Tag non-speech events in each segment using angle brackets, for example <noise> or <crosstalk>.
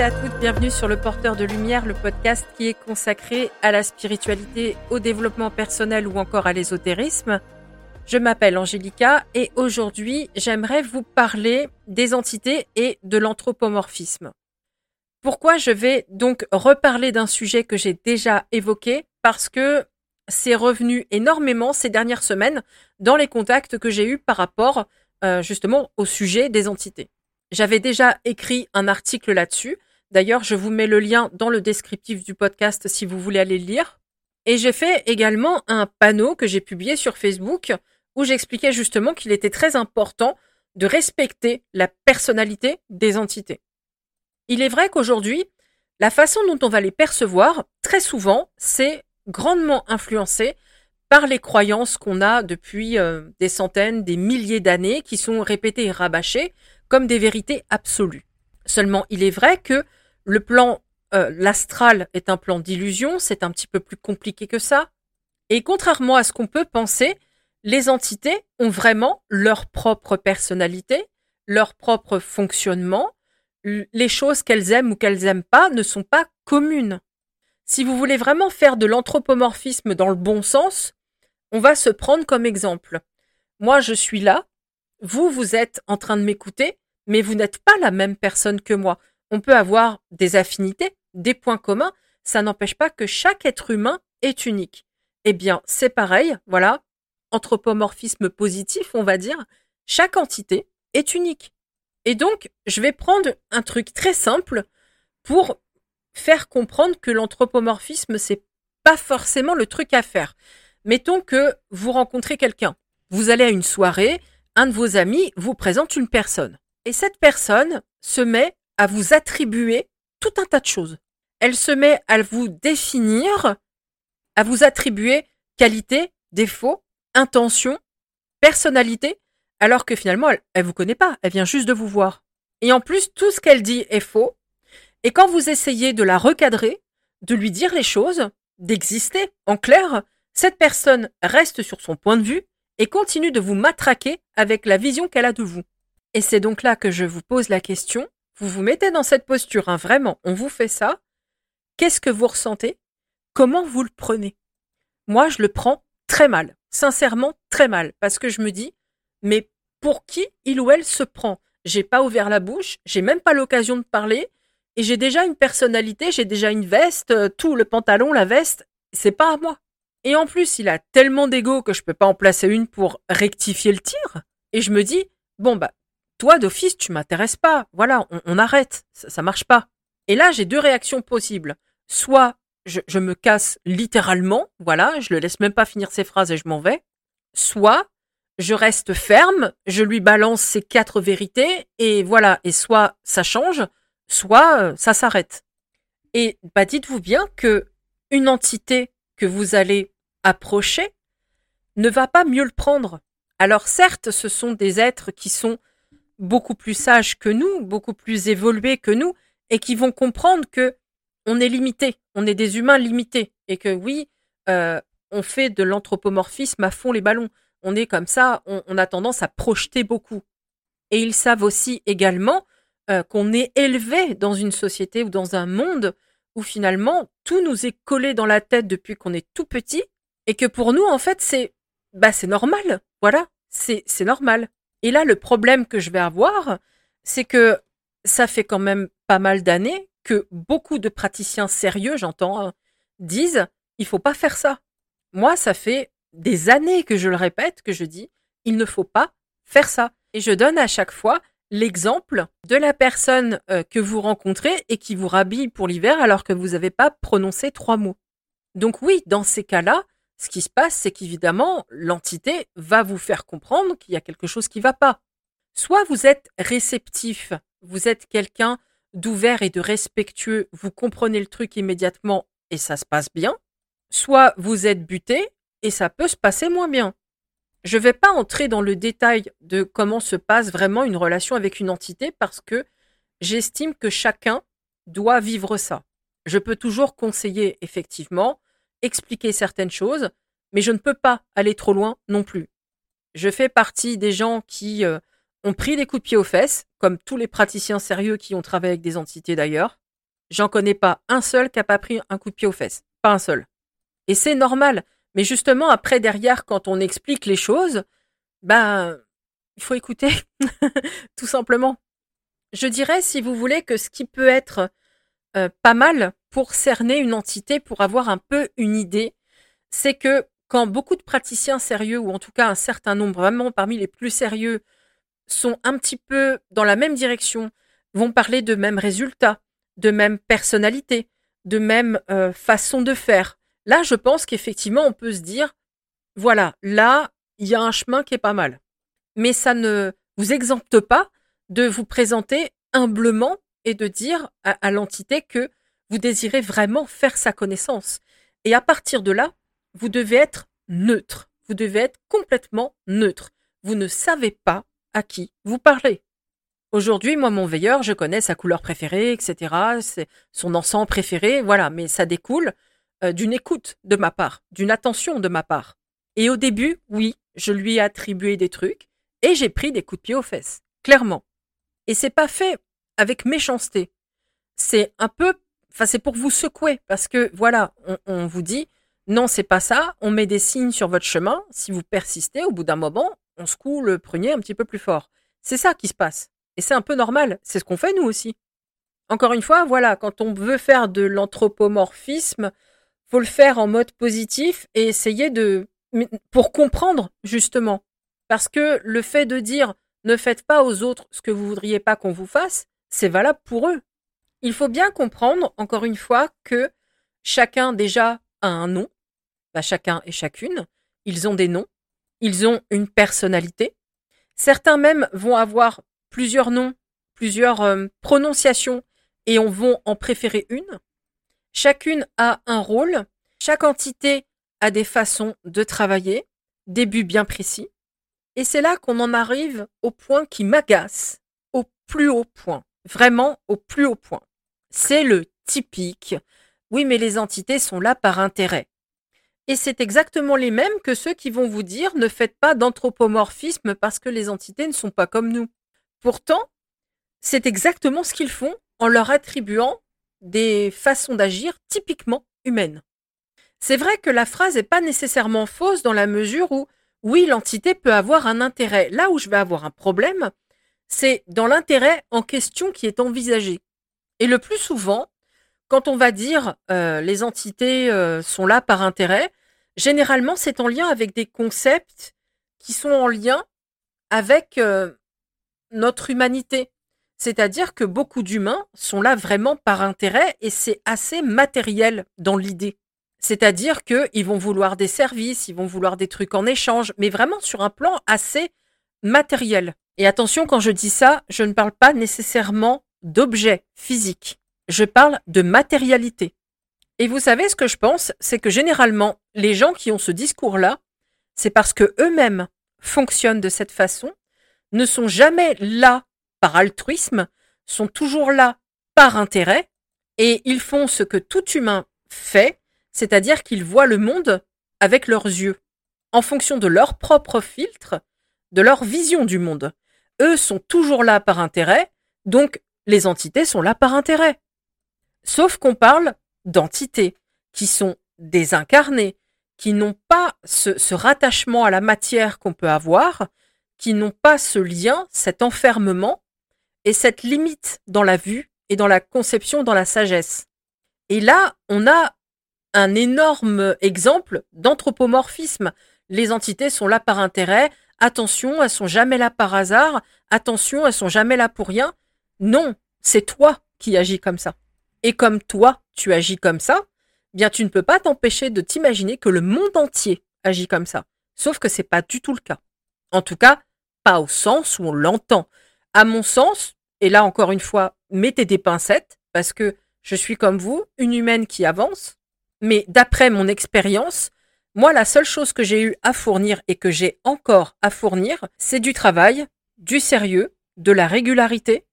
à toutes, bienvenue sur Le Porteur de Lumière, le podcast qui est consacré à la spiritualité, au développement personnel ou encore à l'ésotérisme. Je m'appelle Angélica et aujourd'hui j'aimerais vous parler des entités et de l'anthropomorphisme. Pourquoi je vais donc reparler d'un sujet que j'ai déjà évoqué? Parce que c'est revenu énormément ces dernières semaines dans les contacts que j'ai eus par rapport euh, justement au sujet des entités. J'avais déjà écrit un article là-dessus. D'ailleurs, je vous mets le lien dans le descriptif du podcast si vous voulez aller le lire. Et j'ai fait également un panneau que j'ai publié sur Facebook où j'expliquais justement qu'il était très important de respecter la personnalité des entités. Il est vrai qu'aujourd'hui, la façon dont on va les percevoir, très souvent, c'est grandement influencé par les croyances qu'on a depuis euh, des centaines, des milliers d'années, qui sont répétées et rabâchées, comme des vérités absolues. Seulement, il est vrai que le plan, euh, l'astral est un plan d'illusion, c'est un petit peu plus compliqué que ça. Et contrairement à ce qu'on peut penser, les entités ont vraiment leur propre personnalité, leur propre fonctionnement. Les choses qu'elles aiment ou qu'elles aiment pas ne sont pas communes. Si vous voulez vraiment faire de l'anthropomorphisme dans le bon sens, on va se prendre comme exemple. Moi, je suis là, vous, vous êtes en train de m'écouter, mais vous n'êtes pas la même personne que moi. On peut avoir des affinités, des points communs, ça n'empêche pas que chaque être humain est unique. Eh bien, c'est pareil, voilà, anthropomorphisme positif, on va dire, chaque entité est unique. Et donc, je vais prendre un truc très simple pour faire comprendre que l'anthropomorphisme, c'est pas forcément le truc à faire. Mettons que vous rencontrez quelqu'un. Vous allez à une soirée, un de vos amis vous présente une personne. Et cette personne se met à vous attribuer tout un tas de choses. Elle se met à vous définir, à vous attribuer qualité, défaut, intention, personnalité, alors que finalement, elle, ne vous connaît pas, elle vient juste de vous voir. Et en plus, tout ce qu'elle dit est faux. Et quand vous essayez de la recadrer, de lui dire les choses, d'exister, en clair, cette personne reste sur son point de vue et continue de vous matraquer avec la vision qu'elle a de vous. Et c'est donc là que je vous pose la question. Vous vous mettez dans cette posture, hein, vraiment, on vous fait ça. Qu'est-ce que vous ressentez? Comment vous le prenez? Moi, je le prends très mal, sincèrement très mal, parce que je me dis, mais pour qui il ou elle se prend? J'ai pas ouvert la bouche, j'ai même pas l'occasion de parler, et j'ai déjà une personnalité, j'ai déjà une veste, euh, tout le pantalon, la veste, c'est pas à moi. Et en plus, il a tellement d'ego que je peux pas en placer une pour rectifier le tir. Et je me dis, bon bah, toi d'office, tu m'intéresses pas. Voilà, on, arrête. Ça, marche pas. Et là, j'ai deux réactions possibles. Soit je, je, me casse littéralement, voilà, je le laisse même pas finir ses phrases et je m'en vais. Soit je reste ferme, je lui balance ses quatre vérités et voilà, et soit ça change, soit euh, ça s'arrête. Et bah dites-vous bien que une entité que vous allez approcher ne va pas mieux le prendre. Alors certes, ce sont des êtres qui sont beaucoup plus sages que nous, beaucoup plus évolués que nous, et qui vont comprendre que on est limité, on est des humains limités, et que oui, euh, on fait de l'anthropomorphisme à fond les ballons. On est comme ça, on, a tendance à projeter beaucoup. Et ils savent aussi également euh, qu'on est élevé dans une société ou dans un monde où finalement tout nous est collé dans la tête depuis qu'on est tout petit et que pour nous en fait c'est bah c'est normal, voilà, c'est c'est normal. Et là le problème que je vais avoir, c'est que ça fait quand même pas mal d'années que beaucoup de praticiens sérieux, j'entends, hein, disent il faut pas faire ça. Moi, ça fait des années que je le répète, que je dis il ne faut pas faire ça. Et je donne à chaque fois l'exemple de la personne euh, que vous rencontrez et qui vous rhabille pour l'hiver alors que vous n'avez pas prononcé trois mots. Donc oui, dans ces cas-là, ce qui se passe, c'est qu'évidemment, l'entité va vous faire comprendre qu'il y a quelque chose qui ne va pas. Soit vous êtes réceptif, vous êtes quelqu'un d'ouvert et de respectueux, vous comprenez le truc immédiatement et ça se passe bien, soit vous êtes buté et ça peut se passer moins bien. Je ne vais pas entrer dans le détail de comment se passe vraiment une relation avec une entité parce que j'estime que chacun doit vivre ça. Je peux toujours conseiller effectivement, expliquer certaines choses, mais je ne peux pas aller trop loin non plus. Je fais partie des gens qui euh, ont pris des coups de pied aux fesses, comme tous les praticiens sérieux qui ont travaillé avec des entités d'ailleurs. j'en connais pas un seul qui a pas pris un coup de pied aux fesses. Pas un seul. Et c'est normal. Mais justement, après, derrière, quand on explique les choses, ben, il faut écouter. <laughs> Tout simplement. Je dirais, si vous voulez, que ce qui peut être euh, pas mal pour cerner une entité, pour avoir un peu une idée, c'est que quand beaucoup de praticiens sérieux, ou en tout cas un certain nombre, vraiment parmi les plus sérieux, sont un petit peu dans la même direction, vont parler de mêmes résultats, de même personnalité, de même euh, façon de faire. Là, je pense qu'effectivement, on peut se dire, voilà, là, il y a un chemin qui est pas mal. Mais ça ne vous exempte pas de vous présenter humblement et de dire à l'entité que vous désirez vraiment faire sa connaissance. Et à partir de là, vous devez être neutre. Vous devez être complètement neutre. Vous ne savez pas à qui vous parlez. Aujourd'hui, moi, mon veilleur, je connais sa couleur préférée, etc. Son encens préféré, voilà. Mais ça découle euh, d'une écoute de ma part, d'une attention de ma part. Et au début, oui, je lui ai attribué des trucs et j'ai pris des coups de pied aux fesses, clairement. Et c'est pas fait avec méchanceté. C'est un peu, enfin, c'est pour vous secouer parce que voilà, on vous dit, non, c'est pas ça. On met des signes sur votre chemin. Si vous persistez, au bout d'un moment, on secoue le prunier un petit peu plus fort. C'est ça qui se passe. Et c'est un peu normal. C'est ce qu'on fait nous aussi. Encore une fois, voilà, quand on veut faire de l'anthropomorphisme, faut le faire en mode positif et essayer de, pour comprendre, justement. Parce que le fait de dire ne faites pas aux autres ce que vous voudriez pas qu'on vous fasse, c'est valable pour eux. Il faut bien comprendre, encore une fois, que chacun déjà a un nom, bah, chacun et chacune. Ils ont des noms, ils ont une personnalité. Certains même vont avoir plusieurs noms, plusieurs euh, prononciations et on vont en préférer une. Chacune a un rôle, chaque entité a des façons de travailler, des buts bien précis. Et c'est là qu'on en arrive au point qui m'agace, au plus haut point, vraiment au plus haut point. C'est le typique. Oui, mais les entités sont là par intérêt. Et c'est exactement les mêmes que ceux qui vont vous dire ne faites pas d'anthropomorphisme parce que les entités ne sont pas comme nous. Pourtant, c'est exactement ce qu'ils font en leur attribuant des façons d'agir typiquement humaines. C'est vrai que la phrase n'est pas nécessairement fausse dans la mesure où, oui, l'entité peut avoir un intérêt. Là où je vais avoir un problème, c'est dans l'intérêt en question qui est envisagé. Et le plus souvent, quand on va dire euh, les entités euh, sont là par intérêt, généralement, c'est en lien avec des concepts qui sont en lien avec euh, notre humanité. C'est-à-dire que beaucoup d'humains sont là vraiment par intérêt et c'est assez matériel dans l'idée. C'est-à-dire qu'ils vont vouloir des services, ils vont vouloir des trucs en échange, mais vraiment sur un plan assez matériel. Et attention, quand je dis ça, je ne parle pas nécessairement d'objets physiques. Je parle de matérialité. Et vous savez ce que je pense, c'est que généralement, les gens qui ont ce discours-là, c'est parce que eux-mêmes fonctionnent de cette façon, ne sont jamais là par altruisme, sont toujours là par intérêt, et ils font ce que tout humain fait, c'est-à-dire qu'ils voient le monde avec leurs yeux, en fonction de leur propre filtre, de leur vision du monde. Eux sont toujours là par intérêt, donc les entités sont là par intérêt. Sauf qu'on parle d'entités qui sont désincarnées, qui n'ont pas ce, rattachement à la matière qu'on peut avoir, qui n'ont pas ce lien, cet enfermement et cette limite dans la vue et dans la conception, dans la sagesse. Et là, on a un énorme exemple d'anthropomorphisme. Les entités sont là par intérêt. Attention, elles sont jamais là par hasard. Attention, elles sont jamais là pour rien. Non, c'est toi qui agis comme ça. Et comme toi, tu agis comme ça, bien tu ne peux pas t'empêcher de t'imaginer que le monde entier agit comme ça. Sauf que c'est pas du tout le cas. En tout cas, pas au sens où on l'entend. À mon sens, et là encore une fois, mettez des pincettes, parce que je suis comme vous, une humaine qui avance, mais d'après mon expérience, moi, la seule chose que j'ai eu à fournir et que j'ai encore à fournir, c'est du travail, du sérieux, de la régularité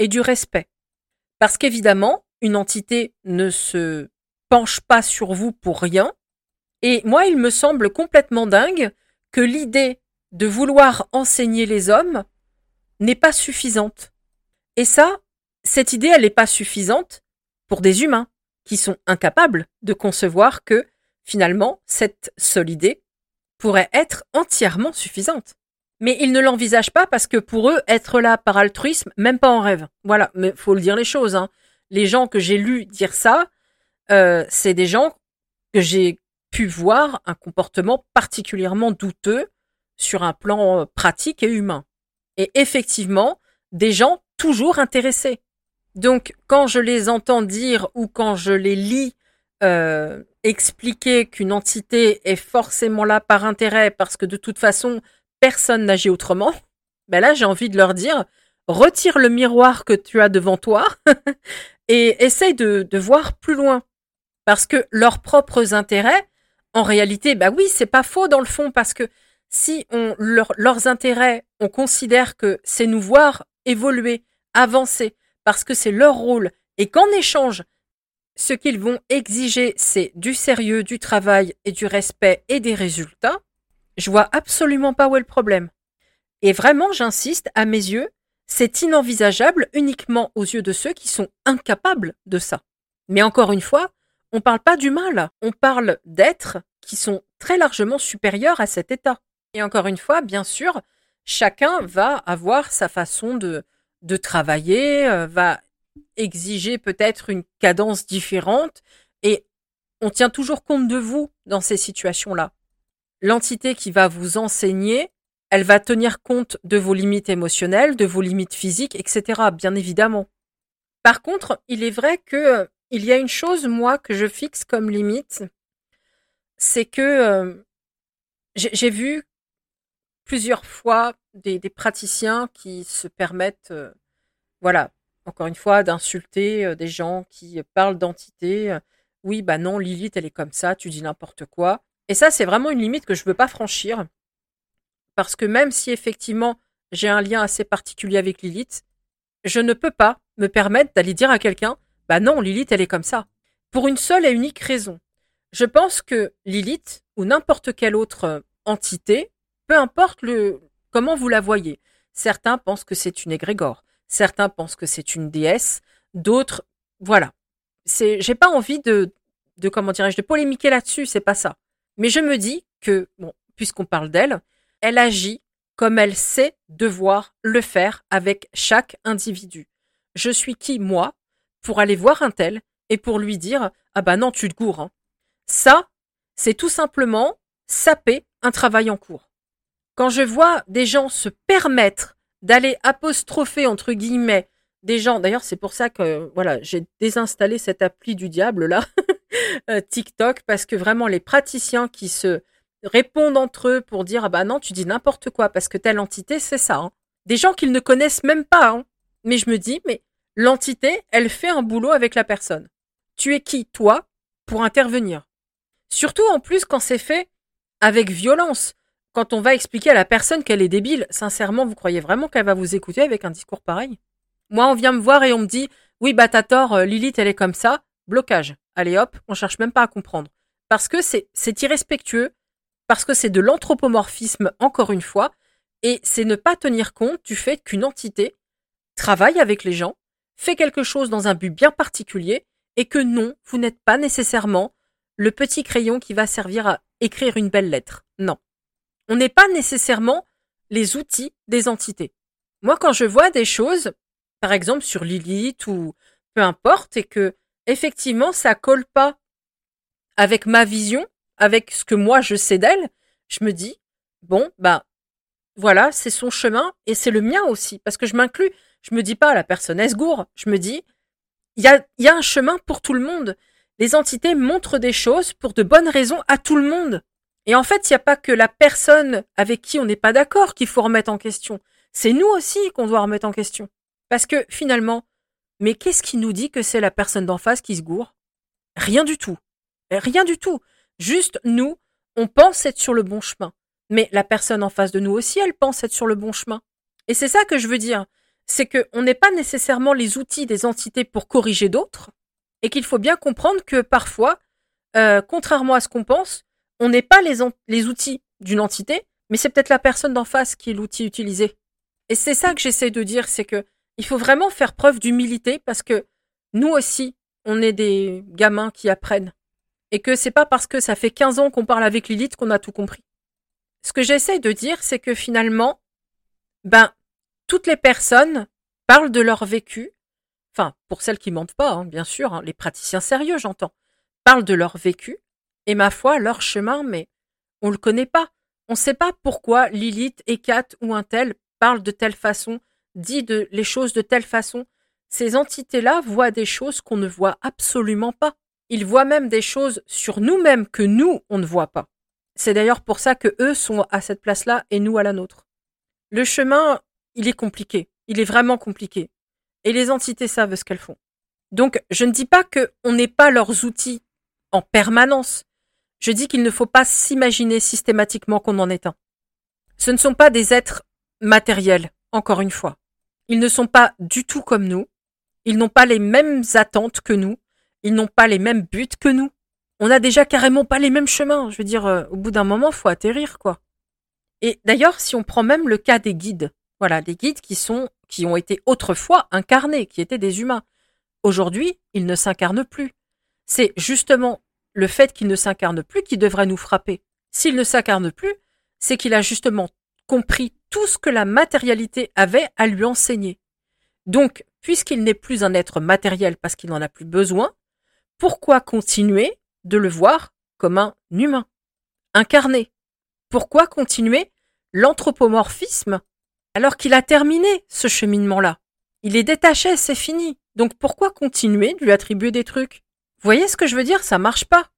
et du respect. Parce qu'évidemment, une entité ne se penche pas sur vous pour rien. Et moi, il me semble complètement dingue que l'idée de vouloir enseigner les hommes n'est pas suffisante. Et ça, cette idée, elle n'est pas suffisante pour des humains qui sont incapables de concevoir que finalement cette seule idée pourrait être entièrement suffisante. Mais ils ne l'envisagent pas parce que pour eux, être là par altruisme, même pas en rêve. Voilà, mais faut le dire les choses. Hein. Les gens que j'ai lus dire ça, euh, c'est des gens que j'ai pu voir un comportement particulièrement douteux sur un plan euh, pratique et humain. Et effectivement, des gens toujours intéressés. Donc, quand je les entends dire ou quand je les lis euh, expliquer qu'une entité est forcément là par intérêt parce que de toute façon, personne n'agit autrement, ben là, j'ai envie de leur dire, retire le miroir que tu as devant toi <laughs> et essaye de, voir plus loin. Parce que leurs propres intérêts, en réalité, bah oui, c'est pas faux dans le fond, parce que si on leurs intérêts, on considère que c'est nous voir évoluer, avancer, parce que c'est leur rôle, et qu'en échange, ce qu'ils vont exiger, c'est du sérieux, du travail et du respect et des résultats, je vois absolument pas où est le problème. Et vraiment, j'insiste, à mes yeux, c'est inenvisageable uniquement aux yeux de ceux qui sont incapables de ça. Mais encore une fois, on parle pas d'humains là, on parle d'êtres qui sont très largement supérieurs à cet état. Et encore une fois, bien sûr, chacun va avoir sa façon de, de travailler, euh, va exiger peut-être une cadence différente et on tient toujours compte de vous dans ces situations-là. L'entité qui va vous enseigner, elle va tenir compte de vos limites émotionnelles, de vos limites physiques, etc. Bien évidemment. Par contre, il est vrai que euh, il y a une chose, moi, que je fixe comme limite, c'est que euh, j'ai vu plusieurs fois des, praticiens qui se permettent, euh, voilà, encore une fois, d'insulter des gens qui parlent d'entité. oui, bah non, Lilith, elle est comme ça, tu dis n'importe quoi. Et ça, c'est vraiment une limite que je ne veux pas franchir. Parce que même si effectivement j'ai un lien assez particulier avec Lilith, je ne peux pas me permettre d'aller dire à quelqu'un bah non, Lilith, elle est comme ça. Pour une seule et unique raison. Je pense que Lilith, ou n'importe quelle autre euh, entité, peu importe le, comment vous la voyez. Certains pensent que c'est une égrégore. Certains pensent que c'est une déesse. D'autres, voilà. J'ai pas envie de, de comment dirais-je, de polémiquer là-dessus, c'est pas ça. Mais je me dis que, bon, puisqu'on parle d'elle, elle agit comme elle sait devoir le faire avec chaque individu. Je suis qui, moi, pour aller voir un tel et pour lui dire Ah bah non, tu te gourres. Hein. Ça, c'est tout simplement saper un travail en cours. Quand je vois des gens se permettre d'aller apostropher entre guillemets des gens, d'ailleurs c'est pour ça que voilà j'ai désinstallé cette appli du diable là, <laughs> euh, TikTok, parce que vraiment les praticiens qui se répondent entre eux pour dire ah bah non tu dis n'importe quoi parce que telle entité c'est ça. Hein. Des gens qu'ils ne connaissent même pas. Hein. Mais je me dis mais L'entité, elle fait un boulot avec la personne. Tu es qui, toi, pour intervenir? Surtout en plus quand c'est fait avec violence. Quand on va expliquer à la personne qu'elle est débile, sincèrement, vous croyez vraiment qu'elle va vous écouter avec un discours pareil? Moi, on vient me voir et on me dit Oui, bah t'as tort, euh, Lilith, elle est comme ça. Blocage. Allez hop, on cherche même pas à comprendre. Parce que c'est, c'est irrespectueux, parce que c'est de l'anthropomorphisme, encore une fois, et c'est ne pas tenir compte du fait qu'une entité travaille avec les gens, fait quelque chose dans un but bien particulier et que non, vous n'êtes pas nécessairement le petit crayon qui va servir à écrire une belle lettre. Non. On n'est pas nécessairement les outils des entités. Moi, quand je vois des choses, par exemple sur Lilith ou peu importe, et que effectivement ça colle pas avec ma vision, avec ce que moi je sais d'elle, je me dis bon, bah voilà, c'est son chemin et c'est le mien aussi, parce que je m'inclus. Je me dis pas la personne est gourd. Je me dis il y a, y a un chemin pour tout le monde. Les entités montrent des choses pour de bonnes raisons à tout le monde. Et en fait, il n'y a pas que la personne avec qui on n'est pas d'accord qu'il faut remettre en question. C'est nous aussi qu'on doit remettre en question. Parce que finalement, mais qu'est-ce qui nous dit que c'est la personne d'en face qui se gourre? Rien du tout. Rien du tout. Juste nous, on pense être sur le bon chemin. Mais la personne en face de nous aussi, elle pense être sur le bon chemin. Et c'est ça que je veux dire c'est qu'on n'est pas nécessairement les outils des entités pour corriger d'autres, et qu'il faut bien comprendre que parfois, euh, contrairement à ce qu'on pense, on n'est pas les, les outils d'une entité, mais c'est peut-être la personne d'en face qui est l'outil utilisé. Et c'est ça que j'essaie de dire, c'est que il faut vraiment faire preuve d'humilité parce que nous aussi, on est des gamins qui apprennent. Et que c'est pas parce que ça fait 15 ans qu'on parle avec Lilith qu'on a tout compris. Ce que j'essaye de dire, c'est que finalement, ben, toutes les personnes parlent de leur vécu. Enfin, pour celles qui mentent pas, hein, bien sûr, hein, les praticiens sérieux, j'entends, parlent de leur vécu. Et ma foi, leur chemin, mais on le connaît pas. On ne sait pas pourquoi Lilith, Kat ou un tel parlent de telle façon, dit les choses de telle façon. Ces entités-là voient des choses qu'on ne voit absolument pas. Ils voient même des choses sur nous-mêmes que nous, on ne voit pas. C'est d'ailleurs pour ça que eux sont à cette place-là et nous à la nôtre. Le chemin, il est compliqué. Il est vraiment compliqué. Et les entités savent ce qu'elles font. Donc, je ne dis pas qu'on n'est pas leurs outils en permanence. Je dis qu'il ne faut pas s'imaginer systématiquement qu'on en est un. Ce ne sont pas des êtres matériels, encore une fois. Ils ne sont pas du tout comme nous. Ils n'ont pas les mêmes attentes que nous. Ils n'ont pas les mêmes buts que nous. On a déjà carrément pas les mêmes chemins. Je veux dire, euh, au bout d'un moment, faut atterrir, quoi. Et d'ailleurs, si on prend même le cas des guides, voilà, des guides qui sont, qui ont été autrefois incarnés, qui étaient des humains. Aujourd'hui, ils ne s'incarnent plus. C'est justement le fait qu'ils ne s'incarnent plus qui devrait nous frapper. S'il ne s'incarne plus, c'est qu'il a justement compris tout ce que la matérialité avait à lui enseigner. Donc, puisqu'il n'est plus un être matériel parce qu'il n'en a plus besoin, pourquoi continuer de le voir comme un humain, incarné? Pourquoi continuer l'anthropomorphisme alors qu'il a terminé ce cheminement-là? Il est détaché, c'est fini. Donc pourquoi continuer de lui attribuer des trucs? Vous voyez ce que je veux dire? Ça marche pas.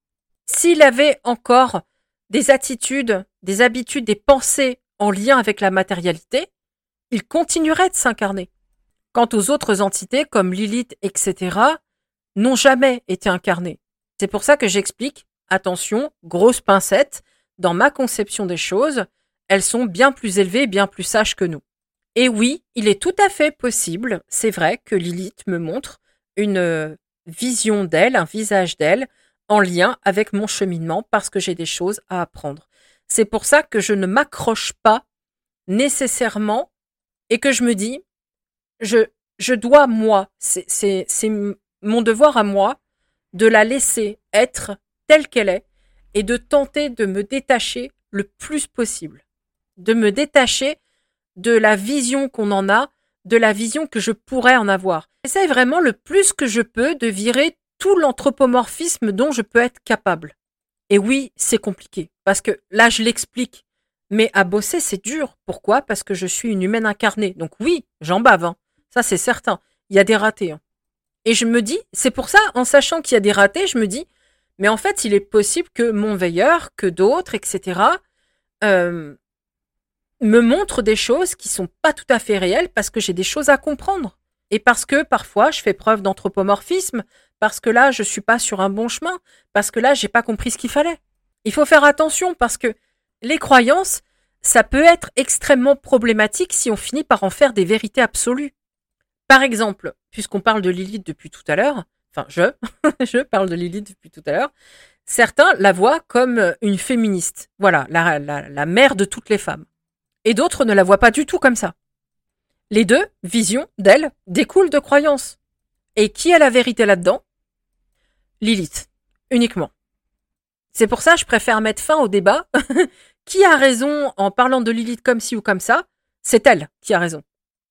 S'il avait encore des attitudes, des habitudes, des pensées en lien avec la matérialité, il continuerait de s'incarner. Quant aux autres entités comme Lilith, etc., n'ont jamais été incarnées. C'est pour ça que j'explique, attention, grosse pincette, dans ma conception des choses, elles sont bien plus élevées, bien plus sages que nous. Et oui, il est tout à fait possible, c'est vrai, que Lilith me montre une euh, vision d'elle, un visage d'elle, en lien avec mon cheminement, parce que j'ai des choses à apprendre. C'est pour ça que je ne m'accroche pas nécessairement et que je me dis, je, je dois, moi, c'est mon devoir à moi, de la laisser être telle qu'elle est et de tenter de me détacher le plus possible. De me détacher de la vision qu'on en a, de la vision que je pourrais en avoir. J'essaie vraiment le plus que je peux de virer tout l'anthropomorphisme dont je peux être capable. Et oui, c'est compliqué, parce que là, je l'explique. Mais à bosser, c'est dur. Pourquoi? Parce que je suis une humaine incarnée. Donc oui, j'en bave. Hein. Ça, c'est certain. Il y a des ratés. Hein. Et je me dis, c'est pour ça, en sachant qu'il y a des ratés, je me dis, mais en fait, il est possible que mon veilleur, que d'autres, etc., euh, me montrent des choses qui sont pas tout à fait réelles parce que j'ai des choses à comprendre. Et parce que parfois, je fais preuve d'anthropomorphisme, parce que là, je suis pas sur un bon chemin, parce que là, j'ai pas compris ce qu'il fallait. Il faut faire attention parce que les croyances, ça peut être extrêmement problématique si on finit par en faire des vérités absolues. Par exemple, puisqu'on parle de Lilith depuis tout à l'heure, enfin je, <laughs> je parle de Lilith depuis tout à l'heure, certains la voient comme une féministe, voilà, la, la, la mère de toutes les femmes. Et d'autres ne la voient pas du tout comme ça. Les deux visions d'elle découlent de croyances. Et qui a la vérité là-dedans? Lilith, uniquement. C'est pour ça que je préfère mettre fin au débat. <laughs> qui a raison en parlant de Lilith comme ci ou comme ça? C'est elle qui a raison.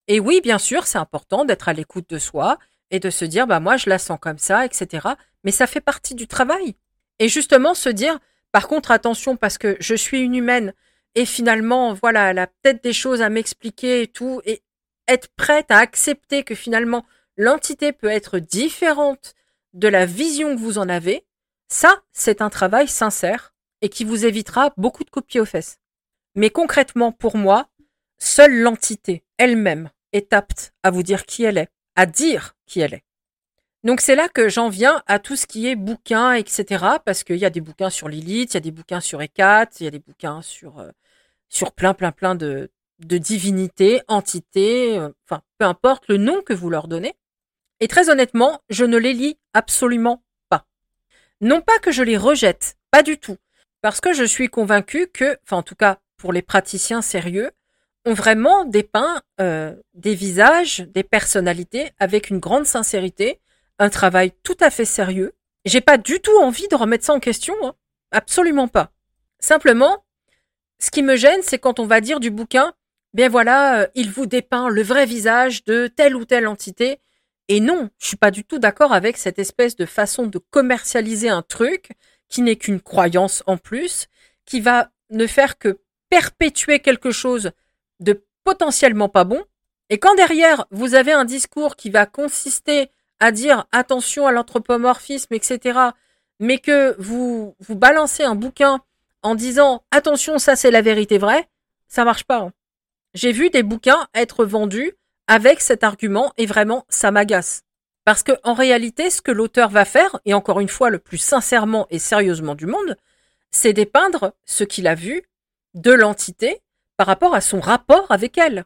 Et oui, bien sûr, c'est important d'être à l'écoute de soi et de se dire, bah moi je la sens comme ça, etc. Mais ça fait partie du travail. Et justement se dire, par contre, attention parce que je suis une humaine et finalement, voilà, elle a peut-être des choses à m'expliquer et tout, et être prête à accepter que finalement l'entité peut être différente de la vision que vous en avez, ça, c'est un travail sincère et qui vous évitera beaucoup de coups aux fesses. Mais concrètement, pour moi, Seule l'entité elle-même est apte à vous dire qui elle est, à dire qui elle est. Donc c'est là que j'en viens à tout ce qui est bouquins, etc. Parce qu'il y a des bouquins sur Lilith, il y a des bouquins sur Ekat, il y a des bouquins sur, euh, sur plein, plein, plein de, de divinités, entités, euh, enfin, peu importe le nom que vous leur donnez. Et très honnêtement, je ne les lis absolument pas. Non pas que je les rejette, pas du tout. Parce que je suis convaincue que, enfin en tout cas pour les praticiens sérieux, ont vraiment dépeint euh, des visages, des personnalités avec une grande sincérité, un travail tout à fait sérieux. J'ai pas du tout envie de remettre ça en question, hein. absolument pas. Simplement, ce qui me gêne, c'est quand on va dire du bouquin, bien voilà, euh, il vous dépeint le vrai visage de telle ou telle entité. Et non, je suis pas du tout d'accord avec cette espèce de façon de commercialiser un truc qui n'est qu'une croyance en plus, qui va ne faire que perpétuer quelque chose de potentiellement pas bon. Et quand derrière, vous avez un discours qui va consister à dire attention à l'anthropomorphisme, etc., mais que vous, vous balancez un bouquin en disant attention, ça c'est la vérité vraie, ça marche pas. Hein. J'ai vu des bouquins être vendus avec cet argument et vraiment ça m'agace. Parce que en réalité, ce que l'auteur va faire, et encore une fois le plus sincèrement et sérieusement du monde, c'est dépeindre ce qu'il a vu de l'entité par rapport à son rapport avec elle,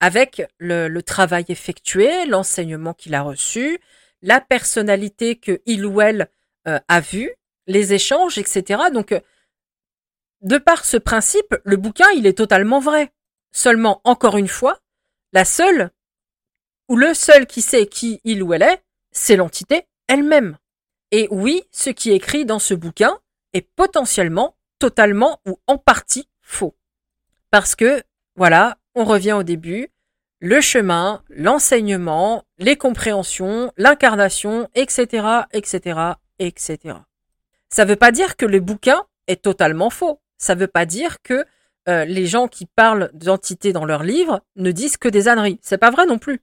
avec le, travail effectué, l'enseignement qu'il a reçu, la personnalité que il ou elle euh, a vu, les échanges, etc. Donc, de par ce principe, le bouquin, il est totalement vrai. Seulement, encore une fois, la seule ou le seul qui sait qui il ou elle est, c'est l'entité elle-même. Et oui, ce qui est écrit dans ce bouquin est potentiellement, totalement ou en partie faux. Parce que, voilà, on revient au début, le chemin, l'enseignement, les compréhensions, l'incarnation, etc., etc., etc. Ça ne veut pas dire que le bouquin est totalement faux. Ça ne veut pas dire que euh, les gens qui parlent d'entités dans leurs livres ne disent que des âneries. C'est pas vrai non plus.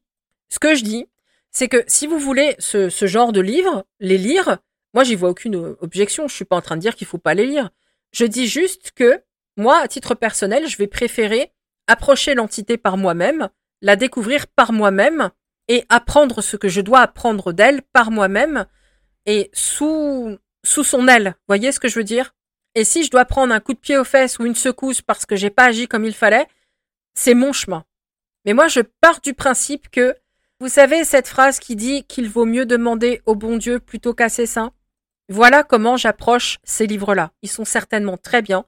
Ce que je dis, c'est que si vous voulez ce, genre de livres, les lire, moi j'y vois aucune objection. Je suis pas en train de dire qu'il faut pas les lire. Je dis juste que moi, à titre personnel, je vais préférer approcher l'entité par moi-même, la découvrir par moi-même et apprendre ce que je dois apprendre d'elle par moi-même et sous sous son aile. Voyez ce que je veux dire? Et si je dois prendre un coup de pied aux fesses ou une secousse parce que j'ai pas agi comme il fallait, c'est mon chemin. Mais moi, je pars du principe que vous savez cette phrase qui dit qu'il vaut mieux demander au bon Dieu plutôt qu'à ses saints? Voilà comment j'approche ces livres-là. Ils sont certainement très bien,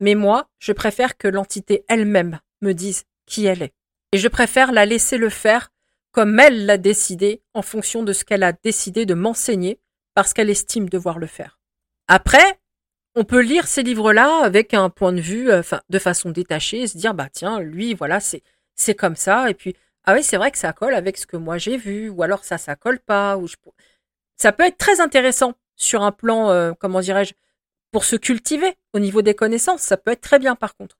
mais moi, je préfère que l'entité elle-même me dise qui elle est. Et je préfère la laisser le faire comme elle l'a décidé en fonction de ce qu'elle a décidé de m'enseigner parce qu'elle estime devoir le faire. Après, on peut lire ces livres-là avec un point de vue, euh, enfin, de façon détachée, et se dire, bah tiens, lui, voilà, c'est, c'est comme ça, et puis ah oui, c'est vrai que ça colle avec ce que moi j'ai vu, ou alors ça, ça colle pas, ou je... ça peut être très intéressant sur un plan, euh, comment dirais-je, pour se cultiver au niveau des connaissances, ça peut être très bien par contre.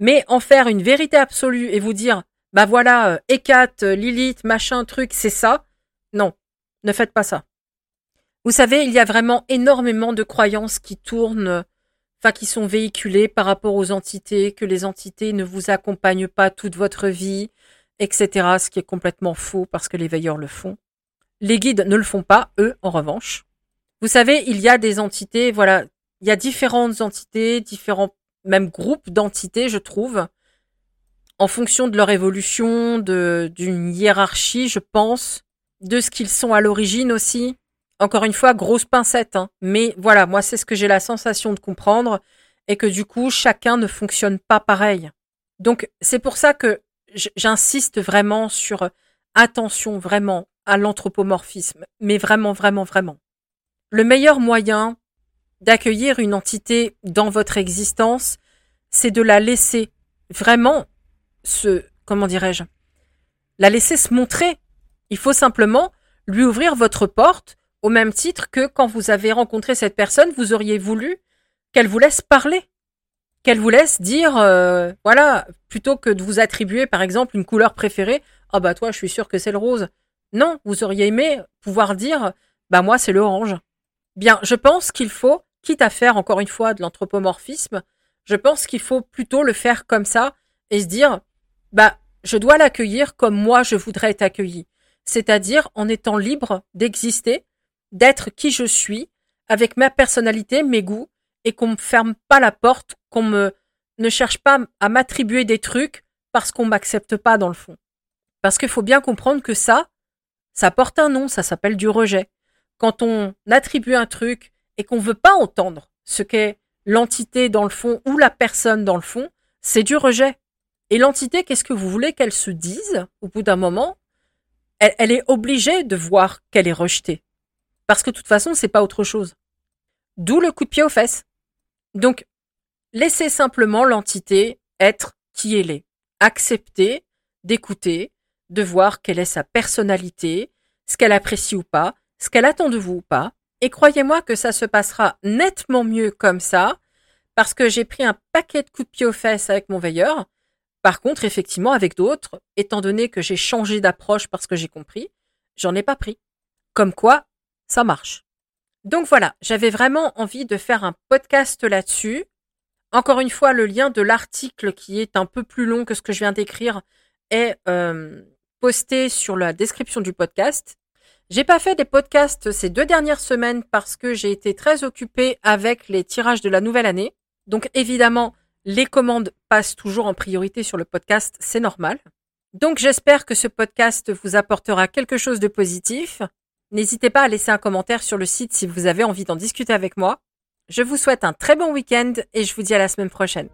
Mais en faire une vérité absolue et vous dire, bah voilà, euh, Hécate, euh, Lilith, machin, truc, c'est ça, non, ne faites pas ça. Vous savez, il y a vraiment énormément de croyances qui tournent, enfin qui sont véhiculées par rapport aux entités, que les entités ne vous accompagnent pas toute votre vie, etc. Ce qui est complètement faux parce que les veilleurs le font. Les guides ne le font pas, eux, en revanche. Vous savez, il y a des entités, voilà, il y a différentes entités, différents même groupes d'entités, je trouve, en fonction de leur évolution, d'une hiérarchie, je pense, de ce qu'ils sont à l'origine aussi. Encore une fois, grosse pincette, hein. mais voilà, moi c'est ce que j'ai la sensation de comprendre, et que du coup, chacun ne fonctionne pas pareil. Donc c'est pour ça que j'insiste vraiment sur attention vraiment à l'anthropomorphisme, mais vraiment, vraiment, vraiment. Le meilleur moyen d'accueillir une entité dans votre existence, c'est de la laisser vraiment se, comment dirais-je, la laisser se montrer. Il faut simplement lui ouvrir votre porte au même titre que quand vous avez rencontré cette personne, vous auriez voulu qu'elle vous laisse parler qu'elle vous laisse dire, euh, voilà, plutôt que de vous attribuer par exemple une couleur préférée, ah bah toi je suis sûr que c'est le rose. Non, vous auriez aimé pouvoir dire, bah moi c'est l'orange. Bien, je pense qu'il faut, quitte à faire encore une fois de l'anthropomorphisme, je pense qu'il faut plutôt le faire comme ça et se dire, bah je dois l'accueillir comme moi je voudrais être accueilli, c'est-à-dire en étant libre d'exister, d'être qui je suis, avec ma personnalité, mes goûts, et qu'on me ferme pas la porte, qu'on me ne cherche pas à m'attribuer des trucs parce qu'on m'accepte pas dans le fond. Parce qu'il faut bien comprendre que ça, ça porte un nom, ça s'appelle du rejet. Quand on attribue un truc et qu'on veut pas entendre ce qu'est l'entité dans le fond ou la personne dans le fond, c'est du rejet. Et l'entité, qu'est-ce que vous voulez qu'elle se dise au bout d'un moment? Elle, est obligée de voir qu'elle est rejetée. Parce que de toute façon, c'est pas autre chose. D'où le coup de pied aux fesses. Donc, laissez simplement l'entité être qui elle est. Accepter d'écouter, de voir quelle est sa personnalité, ce qu'elle apprécie ou pas, ce qu'elle attend de vous ou pas. Et croyez-moi que ça se passera nettement mieux comme ça, parce que j'ai pris un paquet de coups de pied aux fesses avec mon veilleur. Par contre, effectivement, avec d'autres, étant donné que j'ai changé d'approche parce que j'ai compris, j'en ai pas pris. Comme quoi, ça marche. Donc voilà, j'avais vraiment envie de faire un podcast là-dessus. Encore une fois, le lien de l'article qui est un peu plus long que ce que je viens d'écrire est euh, posté sur la description du podcast. J'ai pas fait des podcasts ces deux dernières semaines parce que j'ai été très occupée avec les tirages de la nouvelle année. Donc évidemment, les commandes passent toujours en priorité sur le podcast, c'est normal. Donc j'espère que ce podcast vous apportera quelque chose de positif. N'hésitez pas à laisser un commentaire sur le site si vous avez envie d'en discuter avec moi. Je vous souhaite un très bon week-end et je vous dis à la semaine prochaine.